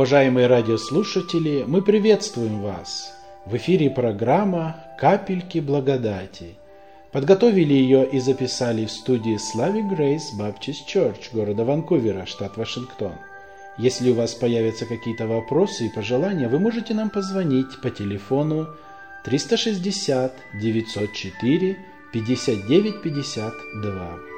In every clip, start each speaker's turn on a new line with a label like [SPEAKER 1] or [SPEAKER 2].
[SPEAKER 1] Уважаемые радиослушатели, мы приветствуем вас! В эфире программа «Капельки благодати». Подготовили ее и записали в студии Slavic Grace Baptist Church города Ванкувера, штат Вашингтон. Если у вас появятся какие-то вопросы и пожелания, вы можете нам позвонить по телефону 360 904 59 52.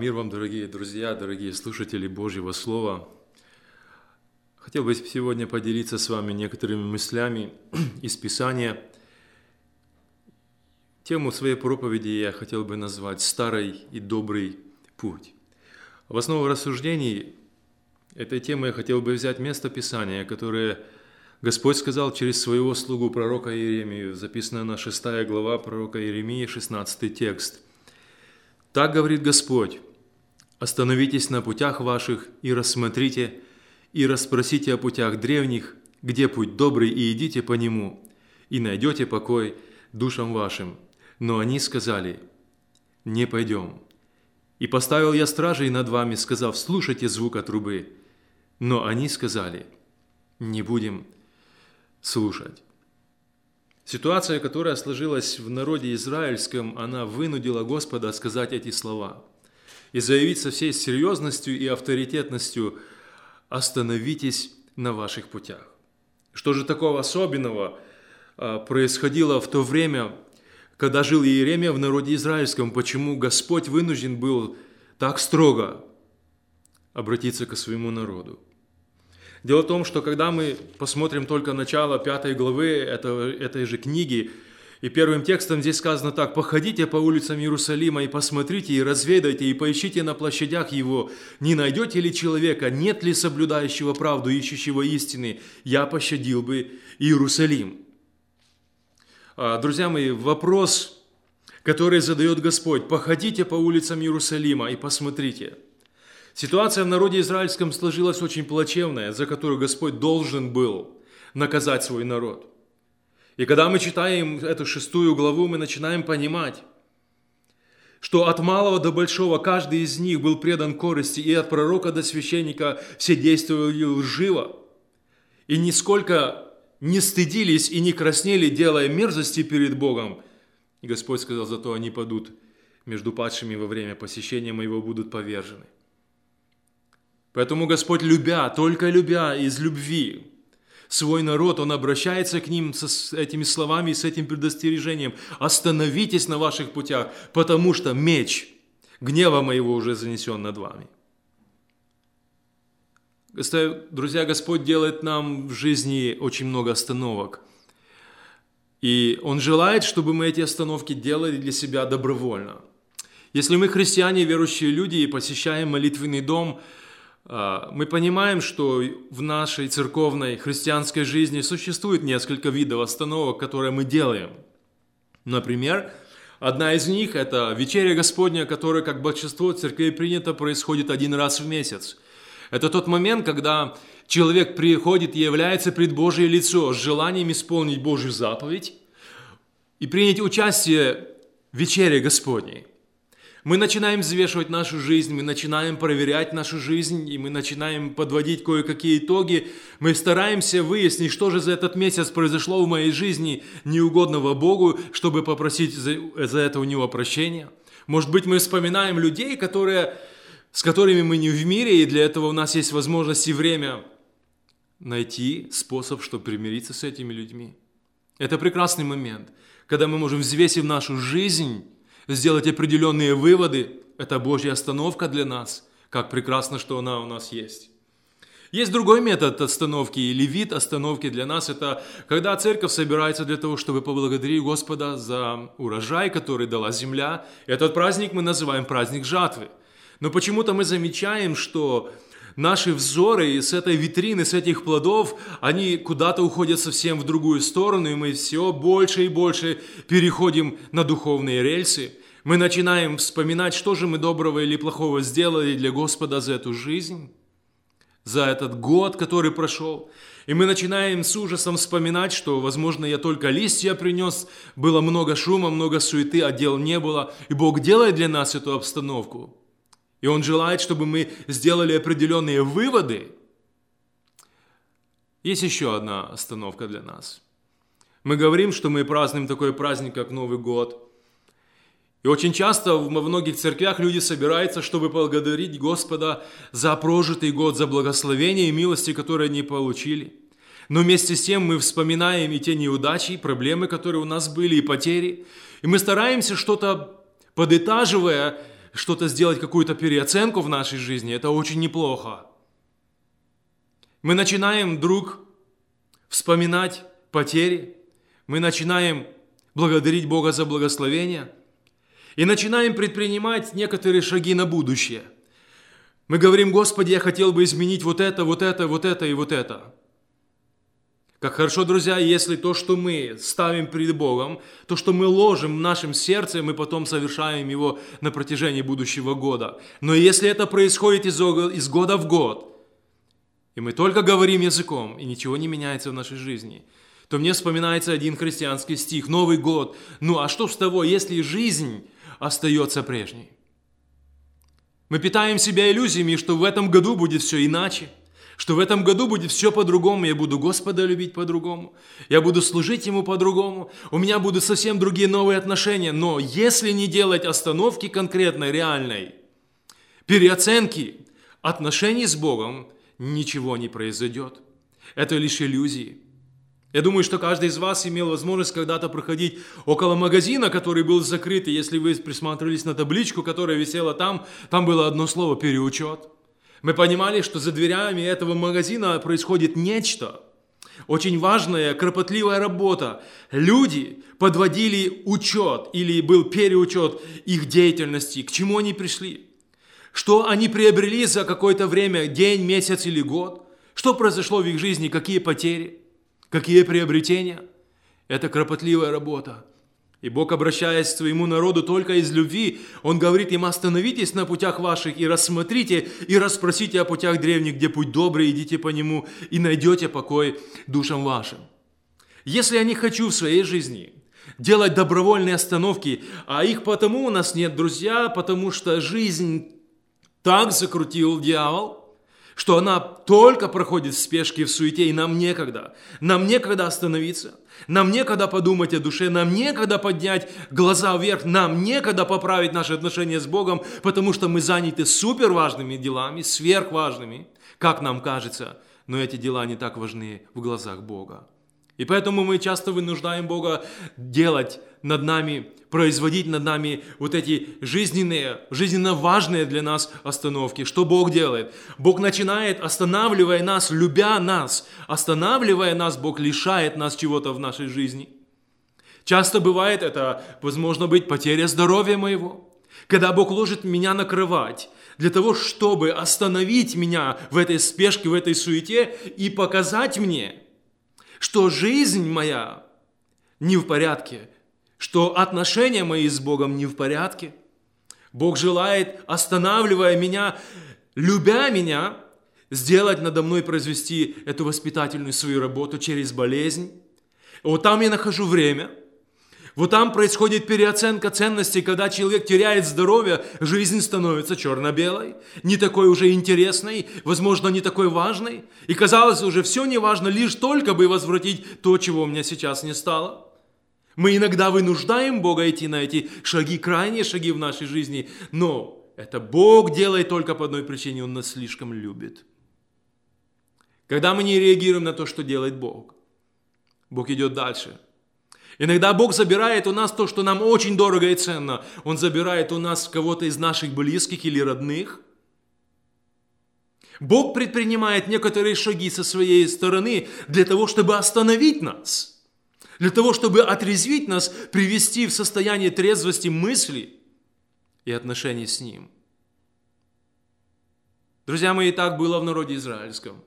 [SPEAKER 2] Мир вам, дорогие друзья, дорогие слушатели Божьего Слова. Хотел бы сегодня поделиться с вами некоторыми мыслями из Писания. Тему своей проповеди я хотел бы назвать «Старый и добрый путь». В основу рассуждений этой темы я хотел бы взять место Писания, которое Господь сказал через своего слугу пророка Иеремию, записано на 6 глава пророка Иеремии, 16 текст. «Так говорит Господь, Остановитесь на путях ваших и рассмотрите, и расспросите о путях древних, где путь добрый, и идите по нему, и найдете покой душам вашим. Но они сказали, не пойдем. И поставил я стражей над вами, сказав, слушайте звука трубы. Но они сказали, не будем слушать. Ситуация, которая сложилась в народе израильском, она вынудила Господа сказать эти слова – и заявить со всей серьезностью и авторитетностью «Остановитесь на ваших путях». Что же такого особенного а, происходило в то время, когда жил Иеремия в народе израильском, почему Господь вынужден был так строго обратиться к своему народу? Дело в том, что когда мы посмотрим только начало пятой главы этого, этой же книги, и первым текстом здесь сказано так, «Походите по улицам Иерусалима и посмотрите, и разведайте, и поищите на площадях его, не найдете ли человека, нет ли соблюдающего правду, ищущего истины, я пощадил бы Иерусалим». А, друзья мои, вопрос, который задает Господь, «Походите по улицам Иерусалима и посмотрите». Ситуация в народе израильском сложилась очень плачевная, за которую Господь должен был наказать свой народ. И когда мы читаем эту шестую главу, мы начинаем понимать, что от малого до большого каждый из них был предан корысти, и от пророка до священника все действовали лживо, и нисколько не стыдились и не краснели, делая мерзости перед Богом. И Господь сказал, зато они падут между падшими во время посещения моего будут повержены. Поэтому Господь, любя, только любя из любви, свой народ, он обращается к ним с этими словами, с этим предостережением. «Остановитесь на ваших путях, потому что меч гнева моего уже занесен над вами». Друзья, Господь делает нам в жизни очень много остановок. И Он желает, чтобы мы эти остановки делали для себя добровольно. Если мы христиане, верующие люди, и посещаем молитвенный дом – мы понимаем, что в нашей церковной христианской жизни существует несколько видов остановок, которые мы делаем. Например, одна из них – это вечеря Господня, которая, как большинство церквей принято, происходит один раз в месяц. Это тот момент, когда человек приходит и является пред Божье лицо с желанием исполнить Божью заповедь и принять участие в вечере Господней. Мы начинаем взвешивать нашу жизнь, мы начинаем проверять нашу жизнь, и мы начинаем подводить кое-какие итоги. Мы стараемся выяснить, что же за этот месяц произошло в моей жизни неугодного Богу, чтобы попросить за, за это у Него прощения. Может быть, мы вспоминаем людей, которые, с которыми мы не в мире, и для этого у нас есть возможность и время найти способ, чтобы примириться с этими людьми. Это прекрасный момент, когда мы можем, взвесив нашу жизнь, сделать определенные выводы. Это Божья остановка для нас. Как прекрасно, что она у нас есть. Есть другой метод остановки или вид остановки для нас. Это когда церковь собирается для того, чтобы поблагодарить Господа за урожай, который дала земля. Этот праздник мы называем праздник жатвы. Но почему-то мы замечаем, что наши взоры с этой витрины, с этих плодов, они куда-то уходят совсем в другую сторону, и мы все больше и больше переходим на духовные рельсы. Мы начинаем вспоминать, что же мы доброго или плохого сделали для Господа за эту жизнь, за этот год, который прошел. И мы начинаем с ужасом вспоминать, что, возможно, я только листья принес, было много шума, много суеты, а дел не было. И Бог делает для нас эту обстановку. И Он желает, чтобы мы сделали определенные выводы. Есть еще одна остановка для нас. Мы говорим, что мы празднуем такой праздник, как Новый год – и очень часто в многих церквях люди собираются, чтобы благодарить Господа за прожитый год, за благословение и милости, которые они получили. Но вместе с тем мы вспоминаем и те неудачи, и проблемы, которые у нас были, и потери. И мы стараемся что-то подытаживая, что-то сделать, какую-то переоценку в нашей жизни. Это очень неплохо. Мы начинаем вдруг вспоминать потери. Мы начинаем благодарить Бога за благословение – и начинаем предпринимать некоторые шаги на будущее. Мы говорим, Господи, я хотел бы изменить вот это, вот это, вот это и вот это. Как хорошо, друзья, если то, что мы ставим перед Богом, то, что мы ложим в нашем сердце, мы потом совершаем его на протяжении будущего года. Но если это происходит из, года в год, и мы только говорим языком, и ничего не меняется в нашей жизни, то мне вспоминается один христианский стих «Новый год». Ну а что с того, если жизнь остается прежней. Мы питаем себя иллюзиями, что в этом году будет все иначе, что в этом году будет все по-другому, я буду Господа любить по-другому, я буду служить Ему по-другому, у меня будут совсем другие новые отношения. Но если не делать остановки конкретной, реальной, переоценки отношений с Богом, ничего не произойдет. Это лишь иллюзии. Я думаю, что каждый из вас имел возможность когда-то проходить около магазина, который был закрыт, и если вы присматривались на табличку, которая висела там, там было одно слово «переучет». Мы понимали, что за дверями этого магазина происходит нечто, очень важная, кропотливая работа. Люди подводили учет или был переучет их деятельности, к чему они пришли, что они приобрели за какое-то время, день, месяц или год, что произошло в их жизни, какие потери. Какие приобретения? Это кропотливая работа. И Бог, обращаясь к своему народу только из любви, Он говорит им, остановитесь на путях ваших и рассмотрите, и расспросите о путях древних, где путь добрый, идите по нему, и найдете покой душам вашим. Если я не хочу в своей жизни делать добровольные остановки, а их потому у нас нет, друзья, потому что жизнь так закрутил дьявол – что она только проходит в спешке, в суете, и нам некогда. Нам некогда остановиться, нам некогда подумать о душе, нам некогда поднять глаза вверх, нам некогда поправить наши отношения с Богом, потому что мы заняты супер важными делами, сверхважными, как нам кажется, но эти дела не так важны в глазах Бога. И поэтому мы часто вынуждаем Бога делать над нами, производить над нами вот эти жизненные, жизненно важные для нас остановки. Что Бог делает? Бог начинает, останавливая нас, любя нас, останавливая нас, Бог лишает нас чего-то в нашей жизни. Часто бывает это, возможно быть, потеря здоровья моего. Когда Бог ложит меня на кровать, для того, чтобы остановить меня в этой спешке, в этой суете и показать мне – что жизнь моя не в порядке, что отношения мои с Богом не в порядке. Бог желает, останавливая меня, любя меня, сделать надо мной, произвести эту воспитательную свою работу через болезнь. Вот там я нахожу время – вот там происходит переоценка ценностей, когда человек теряет здоровье, жизнь становится черно-белой, не такой уже интересной, возможно, не такой важной. И казалось уже все не важно, лишь только бы возвратить то, чего у меня сейчас не стало. Мы иногда вынуждаем Бога идти на эти шаги, крайние шаги в нашей жизни, но это Бог делает только по одной причине, Он нас слишком любит. Когда мы не реагируем на то, что делает Бог, Бог идет дальше – Иногда Бог забирает у нас то, что нам очень дорого и ценно. Он забирает у нас кого-то из наших близких или родных. Бог предпринимает некоторые шаги со своей стороны для того, чтобы остановить нас, для того, чтобы отрезвить нас, привести в состояние трезвости мысли и отношений с Ним. Друзья мои, так было в народе израильском.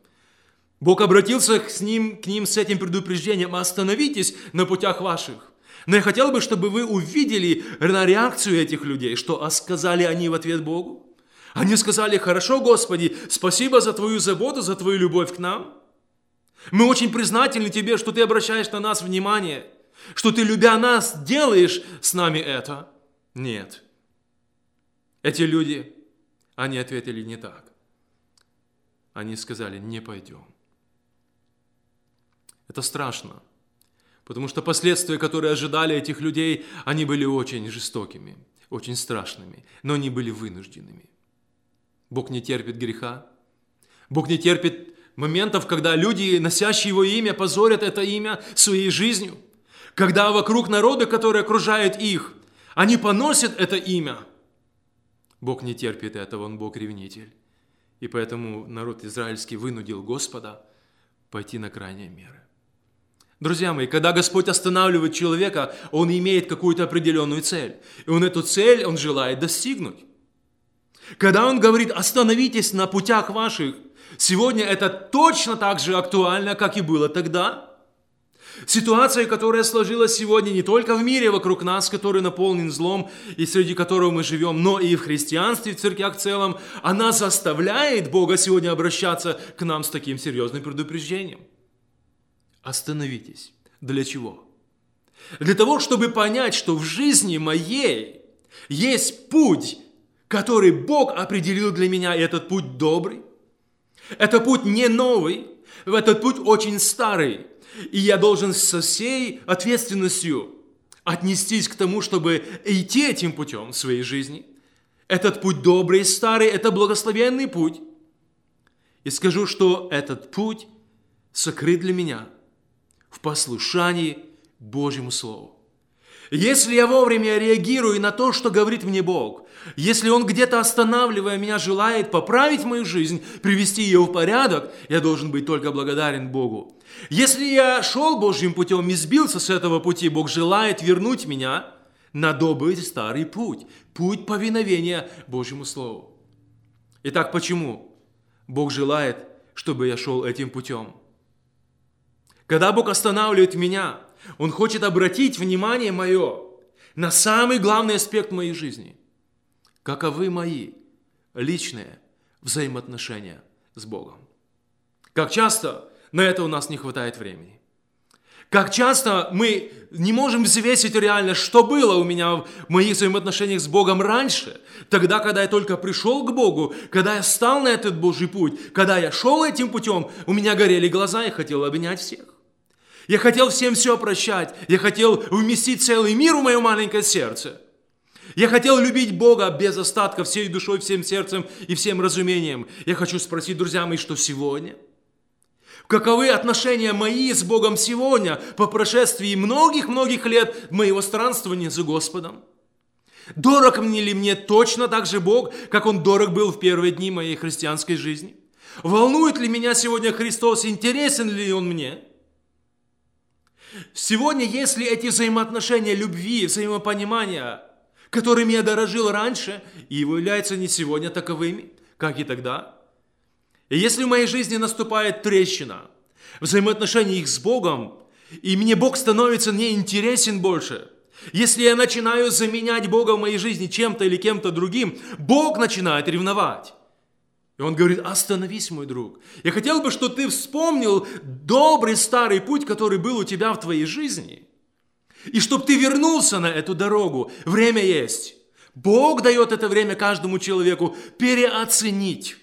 [SPEAKER 2] Бог обратился к ним, к ним с этим предупреждением, остановитесь на путях ваших. Но я хотел бы, чтобы вы увидели на реакцию этих людей, что сказали они в ответ Богу. Они сказали, хорошо, Господи, спасибо за Твою заботу, за Твою любовь к нам. Мы очень признательны Тебе, что Ты обращаешь на нас внимание, что Ты, любя нас, делаешь с нами это. Нет. Эти люди, они ответили не так. Они сказали, не пойдем. Это страшно, потому что последствия, которые ожидали этих людей, они были очень жестокими, очень страшными, но они были вынужденными. Бог не терпит греха. Бог не терпит моментов, когда люди, носящие Его имя, позорят это имя своей жизнью. Когда вокруг народа, которые окружают их, они поносят это имя. Бог не терпит этого, Он Бог-ревнитель. И поэтому народ израильский вынудил Господа пойти на крайние меры. Друзья мои, когда Господь останавливает человека, Он имеет какую-то определенную цель. И Он эту цель, Он желает достигнуть. Когда Он говорит, остановитесь на путях ваших, сегодня это точно так же актуально, как и было тогда. Ситуация, которая сложилась сегодня не только в мире вокруг нас, который наполнен злом и среди которого мы живем, но и в христианстве, в церквях в целом, она заставляет Бога сегодня обращаться к нам с таким серьезным предупреждением – Остановитесь. Для чего? Для того, чтобы понять, что в жизни моей есть путь, который Бог определил для меня, и этот путь добрый. Это путь не новый, этот путь очень старый. И я должен со всей ответственностью отнестись к тому, чтобы идти этим путем в своей жизни. Этот путь добрый, старый, это благословенный путь. И скажу, что этот путь сокрыт для меня – в послушании Божьему Слову. Если я вовремя реагирую на то, что говорит мне Бог, если Он где-то останавливая меня желает поправить мою жизнь, привести ее в порядок, я должен быть только благодарен Богу. Если я шел Божьим путем и сбился с этого пути, Бог желает вернуть меня на добрый старый путь, путь повиновения Божьему Слову. Итак, почему Бог желает, чтобы я шел этим путем? Когда Бог останавливает меня, Он хочет обратить внимание мое на самый главный аспект моей жизни. Каковы мои личные взаимоотношения с Богом? Как часто на это у нас не хватает времени? Как часто мы не можем взвесить реально, что было у меня в моих взаимоотношениях с Богом раньше, тогда, когда я только пришел к Богу, когда я стал на этот Божий путь, когда я шел этим путем, у меня горели глаза, и хотел обнять всех. Я хотел всем все прощать. Я хотел вместить целый мир в мое маленькое сердце. Я хотел любить Бога без остатка, всей душой, всем сердцем и всем разумением. Я хочу спросить, друзья мои, что сегодня? Каковы отношения мои с Богом сегодня, по прошествии многих-многих лет моего странствования за Господом? Дорог мне ли мне точно так же Бог, как Он дорог был в первые дни моей христианской жизни? Волнует ли меня сегодня Христос, интересен ли Он мне? Сегодня, если эти взаимоотношения любви, взаимопонимания, которыми я дорожил раньше, и являются не сегодня таковыми, как и тогда, и если в моей жизни наступает трещина, взаимоотношения их с Богом, и мне Бог становится неинтересен больше, если я начинаю заменять Бога в моей жизни чем-то или кем-то другим, Бог начинает ревновать. И он говорит, остановись, мой друг. Я хотел бы, чтобы ты вспомнил добрый старый путь, который был у тебя в твоей жизни. И чтобы ты вернулся на эту дорогу. Время есть. Бог дает это время каждому человеку переоценить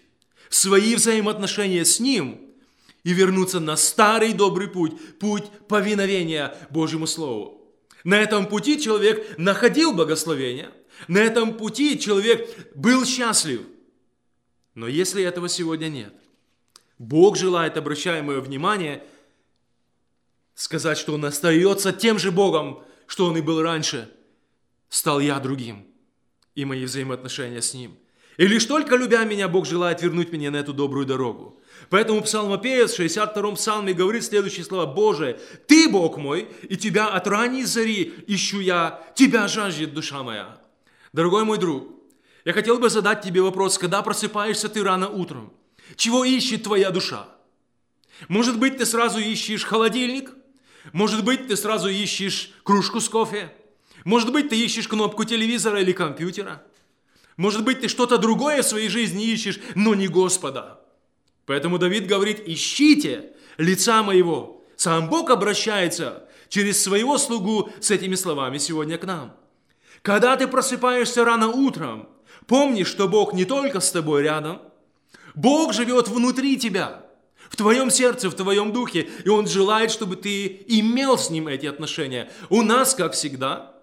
[SPEAKER 2] свои взаимоотношения с Ним и вернуться на старый добрый путь, путь повиновения Божьему Слову. На этом пути человек находил благословение, на этом пути человек был счастлив – но если этого сегодня нет, Бог желает, обращая мое внимание, сказать, что Он остается тем же Богом, что Он и был раньше. Стал я другим, и мои взаимоотношения с Ним. И лишь только любя меня, Бог желает вернуть меня на эту добрую дорогу. Поэтому псалмопевец в 62-м псалме говорит следующие слова. «Боже, Ты, Бог мой, и Тебя от ранней зари ищу я, Тебя жаждет душа моя». Дорогой мой друг, Я хотел бы задать тебе вопрос, когда просыпаешься ты рано утром? Чего ищет твоя душа? Может быть, ты сразу ищешь холодильник? Может быть, ты сразу ищешь кружку с кофе? Может быть, ты ищешь кнопку телевизора или компьютера? Может быть, ты что-то другое в своей жизни ищешь, но не Господа. Поэтому Давид говорит, ищите лица моего. Сам Бог обращается через своего слугу с этими словами сегодня к нам. Когда ты просыпаешься рано утром, помни, что Бог не только с тобой рядом, Бог живет внутри тебя, в твоем сердце, в твоем духе, и Он желает, чтобы ты имел с Ним эти отношения. У нас, как всегда,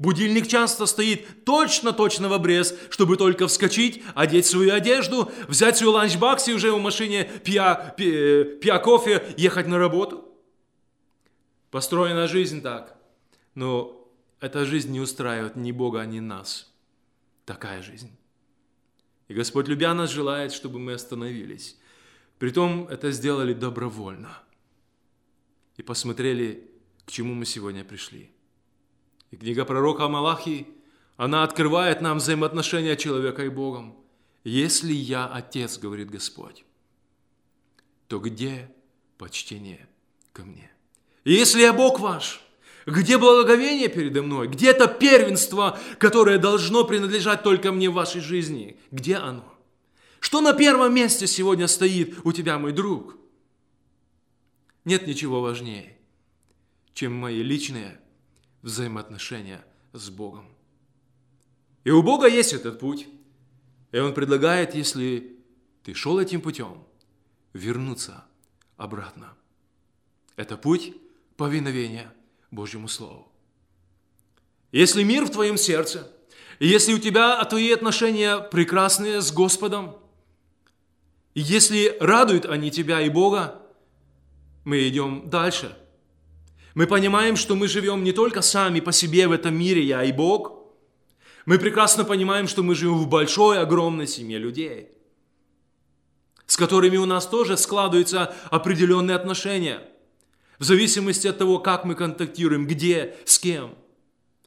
[SPEAKER 2] Будильник часто стоит точно-точно в обрез, чтобы только вскочить, одеть свою одежду, взять свой ланчбакс и уже в машине, пья, пья, пья кофе, ехать на работу. Построена жизнь так. Но эта жизнь не устраивает ни Бога, ни нас. Такая жизнь. И Господь, любя нас, желает, чтобы мы остановились. Притом это сделали добровольно. И посмотрели, к чему мы сегодня пришли. И книга пророка Малахии, она открывает нам взаимоотношения человека и Богом. Если я Отец, говорит Господь, то где почтение ко мне? Если я Бог ваш, где благоговение передо мной? Где это первенство, которое должно принадлежать только мне в вашей жизни? Где оно? Что на первом месте сегодня стоит у тебя, мой друг? Нет ничего важнее, чем мои личные взаимоотношения с Богом. И у Бога есть этот путь. И Он предлагает, если ты шел этим путем, вернуться обратно. Это путь повиновения Божьему Слову. Если мир в твоем сердце, если у тебя твои отношения прекрасные с Господом, и если радуют они тебя и Бога, мы идем дальше. Мы понимаем, что мы живем не только сами по себе в этом мире, я и Бог. Мы прекрасно понимаем, что мы живем в большой, огромной семье людей, с которыми у нас тоже складываются определенные отношения – в зависимости от того, как мы контактируем, где, с кем,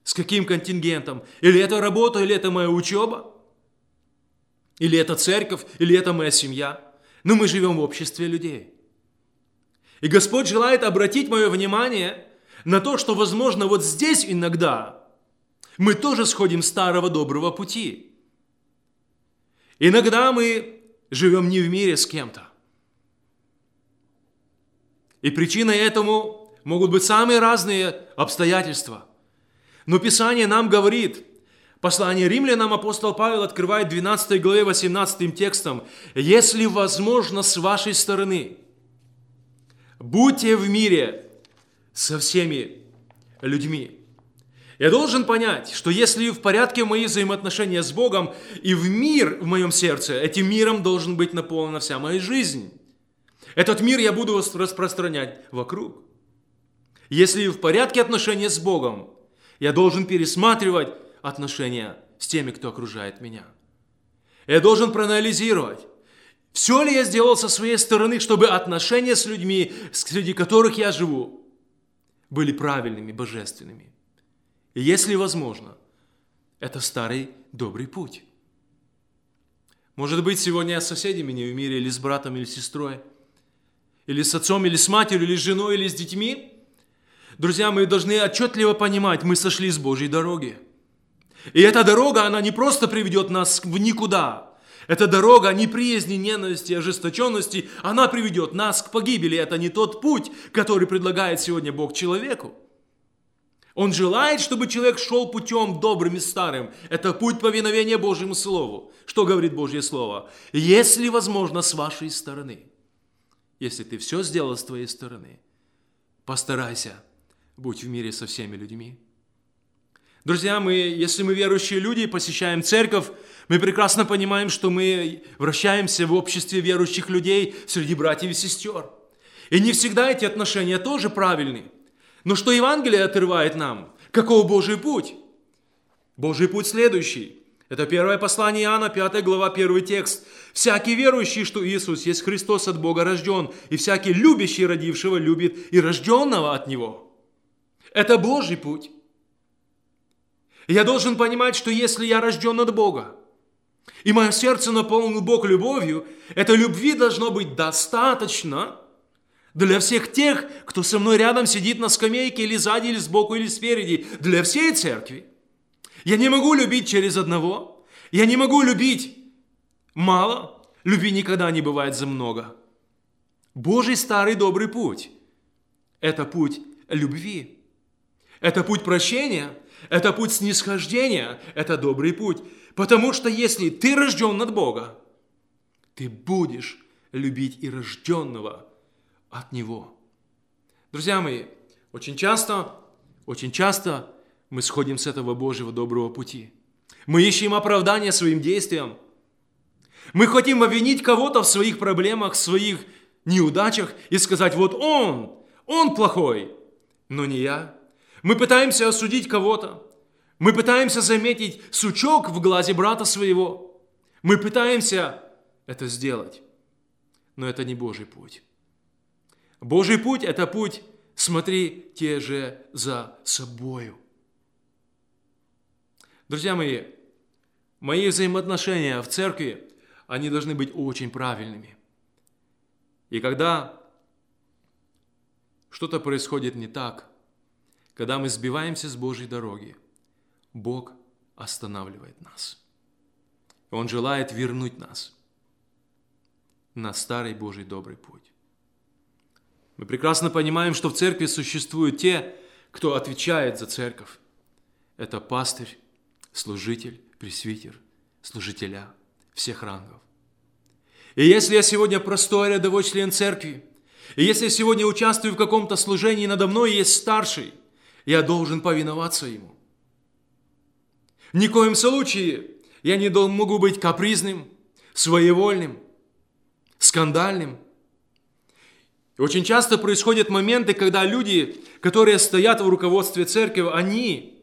[SPEAKER 2] с каким контингентом. Или это работа, или это моя учеба, или это церковь, или это моя семья. Но мы живем в обществе людей. И Господь желает обратить мое внимание на то, что, возможно, вот здесь иногда мы тоже сходим старого доброго пути. Иногда мы живем не в мире с кем-то. И причиной этому могут быть самые разные обстоятельства. Но Писание нам говорит, послание римлянам апостол Павел открывает 12 главе 18 текстом, «Если возможно с вашей стороны, будьте в мире со всеми людьми». Я должен понять, что если в порядке мои взаимоотношения с Богом и в мир в моем сердце, этим миром должен быть наполнена вся моя жизнь. Этот мир я буду распространять вокруг. Если в порядке отношения с Богом, я должен пересматривать отношения с теми, кто окружает меня. Я должен проанализировать, все ли я сделал со своей стороны, чтобы отношения с людьми, среди которых я живу, были правильными, божественными. И если возможно, это старый добрый путь. Может быть, сегодня я с соседями не в мире, или с братом, или с сестрой – или с отцом, или с матерью, или с женой, или с детьми, друзья, мы должны отчетливо понимать, мы сошли с Божьей дороги. И эта дорога, она не просто приведет нас в никуда. Эта дорога неприязни, ненависти, ожесточенности, она приведет нас к погибели. Это не тот путь, который предлагает сегодня Бог человеку. Он желает, чтобы человек шел путем добрым и старым. Это путь повиновения Божьему Слову. Что говорит Божье Слово? Если возможно, с вашей стороны – если ты все сделал с твоей стороны, постарайся, будь в мире со всеми людьми. Друзья, мы, если мы верующие люди, посещаем церковь, мы прекрасно понимаем, что мы вращаемся в обществе верующих людей среди братьев и сестер. И не всегда эти отношения тоже правильны. Но что Евангелие отрывает нам? Каков Божий путь? Божий путь следующий. Это первое послание Иоанна, 5 глава, 1 текст. «Всякий верующий, что Иисус есть Христос от Бога рожден, и всякий любящий родившего любит и рожденного от Него». Это Божий путь. Я должен понимать, что если я рожден от Бога, и мое сердце наполнил Бог любовью, этой любви должно быть достаточно для всех тех, кто со мной рядом сидит на скамейке или сзади, или сбоку, или спереди, для всей церкви. Я не могу любить через одного, я не могу любить мало, любви никогда не бывает за много. Божий старый добрый путь – это путь любви. Это путь прощения, это путь снисхождения, это добрый путь. Потому что если ты рожден от Бога, ты будешь любить и рожденного от Него. Друзья мои, очень часто, очень часто мы сходим с этого Божьего доброго пути. Мы ищем оправдание своим действиям. Мы хотим обвинить кого-то в своих проблемах, в своих неудачах и сказать, вот он, он плохой, но не я. Мы пытаемся осудить кого-то. Мы пытаемся заметить сучок в глазе брата своего. Мы пытаемся это сделать. Но это не Божий путь. Божий путь – это путь «смотри те же за собою». Друзья мои, мои взаимоотношения в церкви, они должны быть очень правильными. И когда что-то происходит не так, когда мы сбиваемся с Божьей дороги, Бог останавливает нас. Он желает вернуть нас на старый Божий добрый путь. Мы прекрасно понимаем, что в церкви существуют те, кто отвечает за церковь. Это пастырь, служитель, пресвитер, служителя всех рангов. И если я сегодня простой рядовой член церкви, и если я сегодня участвую в каком-то служении, надо мной есть старший, я должен повиноваться ему. В коем случае я не могу быть капризным, своевольным, скандальным. И очень часто происходят моменты, когда люди, которые стоят в руководстве церкви, они,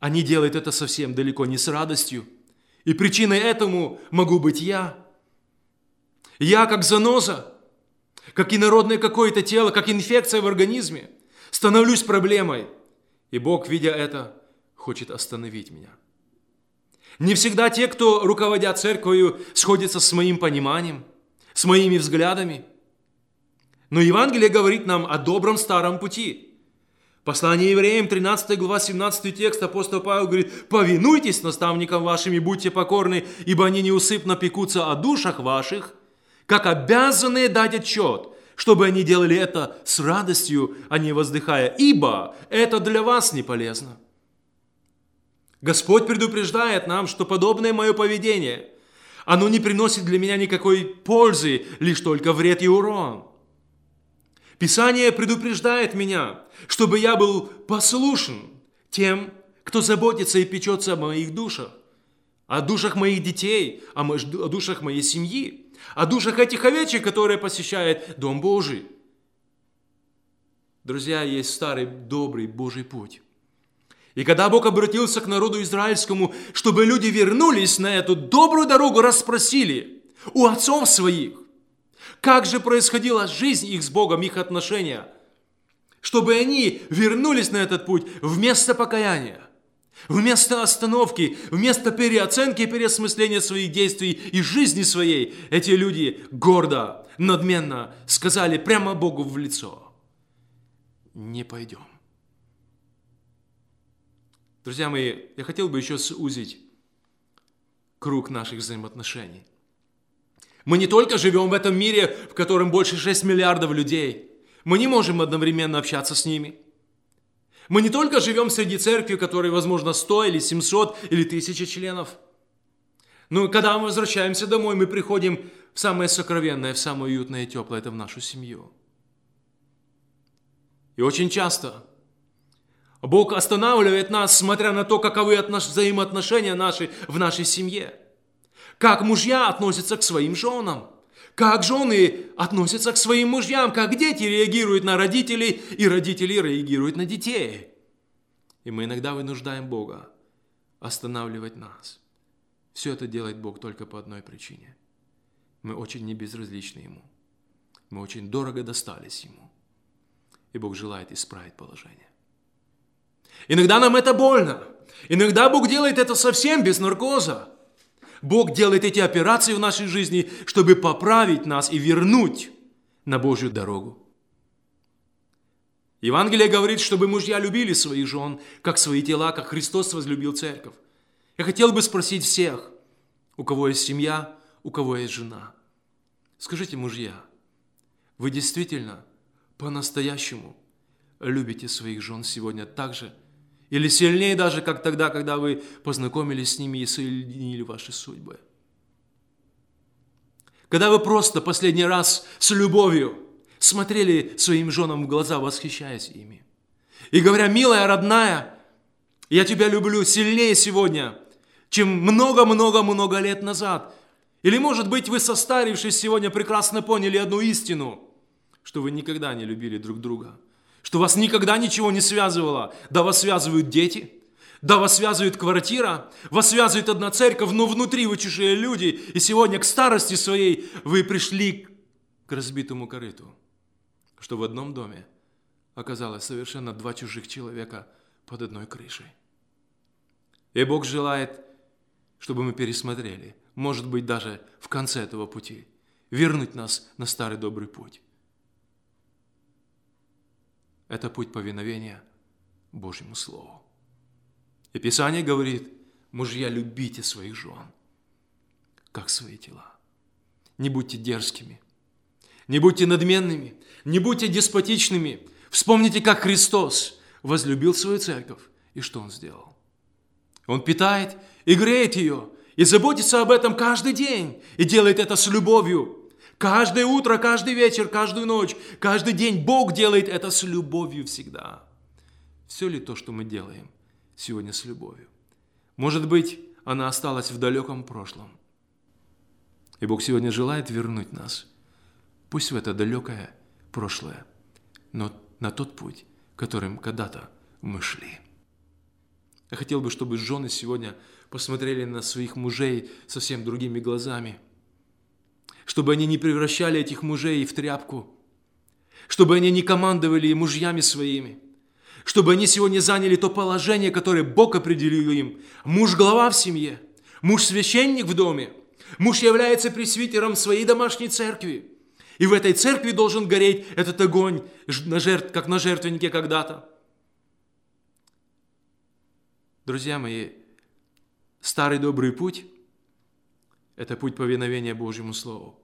[SPEAKER 2] они делают это совсем далеко не с радостью. И причиной этому могу быть я. Я как заноза, как инородное какое-то тело, как инфекция в организме, становлюсь проблемой. И Бог, видя это, хочет остановить меня. Не всегда те, кто руководят церковью, сходятся с моим пониманием, с моими взглядами. Но Евангелие говорит нам о добром старом пути. Послание евреям, 13 глава, 17 текст, апостол Павел говорит, «Повинуйтесь наставникам вашим и будьте покорны, ибо они неусыпно пекутся о душах ваших, как обязанные дать отчет, чтобы они делали это с радостью, а не воздыхая, ибо это для вас не полезно». Господь предупреждает нам, что подобное мое поведение, оно не приносит для меня никакой пользы, лишь только вред и урон. Писание предупреждает меня, чтобы я был послушен тем, кто заботится и печется о моих душах, о душах моих детей, о душах моей семьи, о душах этих овечек, которые посещают Дом Божий. Друзья, есть старый добрый Божий путь. И когда Бог обратился к народу израильскому, чтобы люди вернулись на эту добрую дорогу, расспросили у отцов своих, как же происходила жизнь их с Богом, их отношения, чтобы они вернулись на этот путь вместо покаяния, вместо остановки, вместо переоценки и переосмысления своих действий и жизни своей, эти люди гордо, надменно сказали прямо Богу в лицо, не пойдем. Друзья мои, я хотел бы еще сузить круг наших взаимоотношений. Мы не только живем в этом мире, в котором больше 6 миллиардов людей. Мы не можем одновременно общаться с ними. Мы не только живем среди церкви, которой, возможно, 100 или 700 или 1000 членов. Но когда мы возвращаемся домой, мы приходим в самое сокровенное, в самое уютное и теплое, это в нашу семью. И очень часто Бог останавливает нас, смотря на то, каковы взаимоотношения наши в нашей семье. Как мужья относятся к своим женам. Как жены относятся к своим мужьям. Как дети реагируют на родителей, и родители реагируют на детей. И мы иногда вынуждаем Бога останавливать нас. Все это делает Бог только по одной причине. Мы очень небезразличны Ему. Мы очень дорого достались Ему. И Бог желает исправить положение. Иногда нам это больно. Иногда Бог делает это совсем без наркоза. Бог делает эти операции в нашей жизни, чтобы поправить нас и вернуть на Божью дорогу. Евангелие говорит, чтобы мужья любили своих жен, как свои тела, как Христос возлюбил церковь. Я хотел бы спросить всех, у кого есть семья, у кого есть жена. Скажите, мужья, вы действительно по-настоящему любите своих жен сегодня так же, или сильнее даже, как тогда, когда вы познакомились с ними и соединили ваши судьбы? Когда вы просто последний раз с любовью смотрели своим женам в глаза, восхищаясь ими. И говоря, милая, родная, я тебя люблю сильнее сегодня, чем много-много-много лет назад. Или, может быть, вы, состарившись сегодня, прекрасно поняли одну истину, что вы никогда не любили друг друга, что вас никогда ничего не связывало. Да вас связывают дети, да вас связывает квартира, вас связывает одна церковь, но внутри вы чужие люди, и сегодня к старости своей вы пришли к разбитому корыту что в одном доме оказалось совершенно два чужих человека под одной крышей. И Бог желает, чтобы мы пересмотрели, может быть, даже в конце этого пути, вернуть нас на старый добрый путь. Это путь повиновения Божьему Слову. И Писание говорит, мужья, любите своих жен, как свои тела. Не будьте дерзкими, не будьте надменными, не будьте деспотичными. Вспомните, как Христос возлюбил свою церковь и что Он сделал. Он питает и греет ее, и заботится об этом каждый день, и делает это с любовью. Каждое утро, каждый вечер, каждую ночь, каждый день Бог делает это с любовью всегда. Все ли то, что мы делаем сегодня с любовью? Может быть, она осталась в далеком прошлом. И Бог сегодня желает вернуть нас, пусть в это далекое прошлое, но на тот путь, которым когда-то мы шли. Я хотел бы, чтобы жены сегодня посмотрели на своих мужей совсем другими глазами, чтобы они не превращали этих мужей в тряпку, чтобы они не командовали мужьями своими, чтобы они сегодня заняли то положение, которое Бог определил им. Муж – глава в семье, муж – священник в доме, муж является пресвитером своей домашней церкви – и в этой церкви должен гореть этот огонь, на жертв, как на жертвеннике когда-то. Друзья мои, старый добрый путь – это путь повиновения Божьему Слову.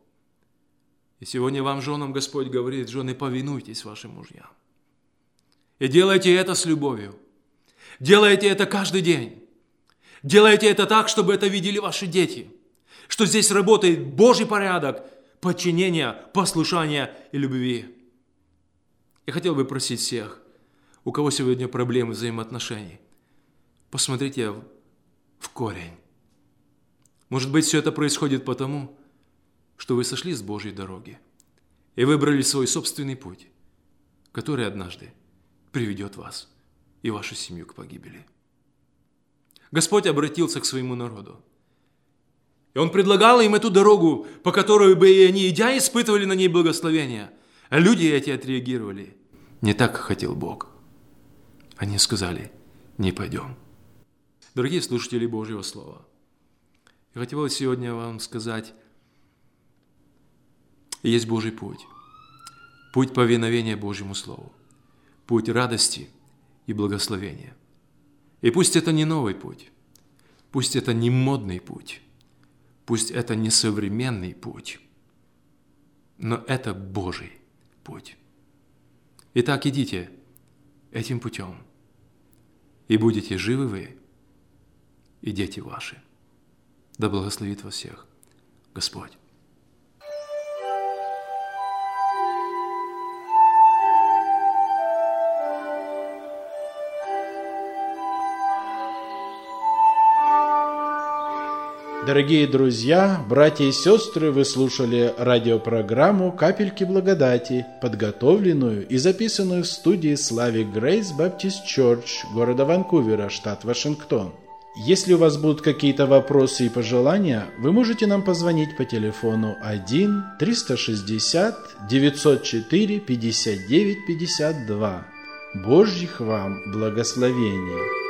[SPEAKER 2] И сегодня вам, женам, Господь говорит, жены, повинуйтесь вашим мужьям. И делайте это с любовью. Делайте это каждый день. Делайте это так, чтобы это видели ваши дети. Что здесь работает Божий порядок – подчинения, послушания и любви. Я хотел бы просить всех, у кого сегодня проблемы взаимоотношений, посмотрите в корень. Может быть, все это происходит потому, что вы сошли с Божьей дороги и выбрали свой собственный путь, который однажды приведет вас и вашу семью к погибели. Господь обратился к своему народу – и он предлагал им эту дорогу, по которой бы и они, идя, испытывали на ней благословение. А люди эти отреагировали. Не так хотел Бог. Они сказали, не пойдем. Дорогие слушатели Божьего Слова, я хотел сегодня вам сказать, есть Божий путь. Путь повиновения Божьему Слову. Путь радости и благословения. И пусть это не новый путь. Пусть это не модный путь Пусть это не современный путь, но это Божий путь. Итак, идите этим путем, и будете живы вы и дети ваши. Да благословит вас всех Господь.
[SPEAKER 1] Дорогие друзья, братья и сестры, вы слушали радиопрограмму «Капельки благодати», подготовленную и записанную в студии Слави Грейс Баптист Чорч города Ванкувера, штат Вашингтон. Если у вас будут какие-то вопросы и пожелания, вы можете нам позвонить по телефону 1 360 904 59 52. Божьих вам благословений!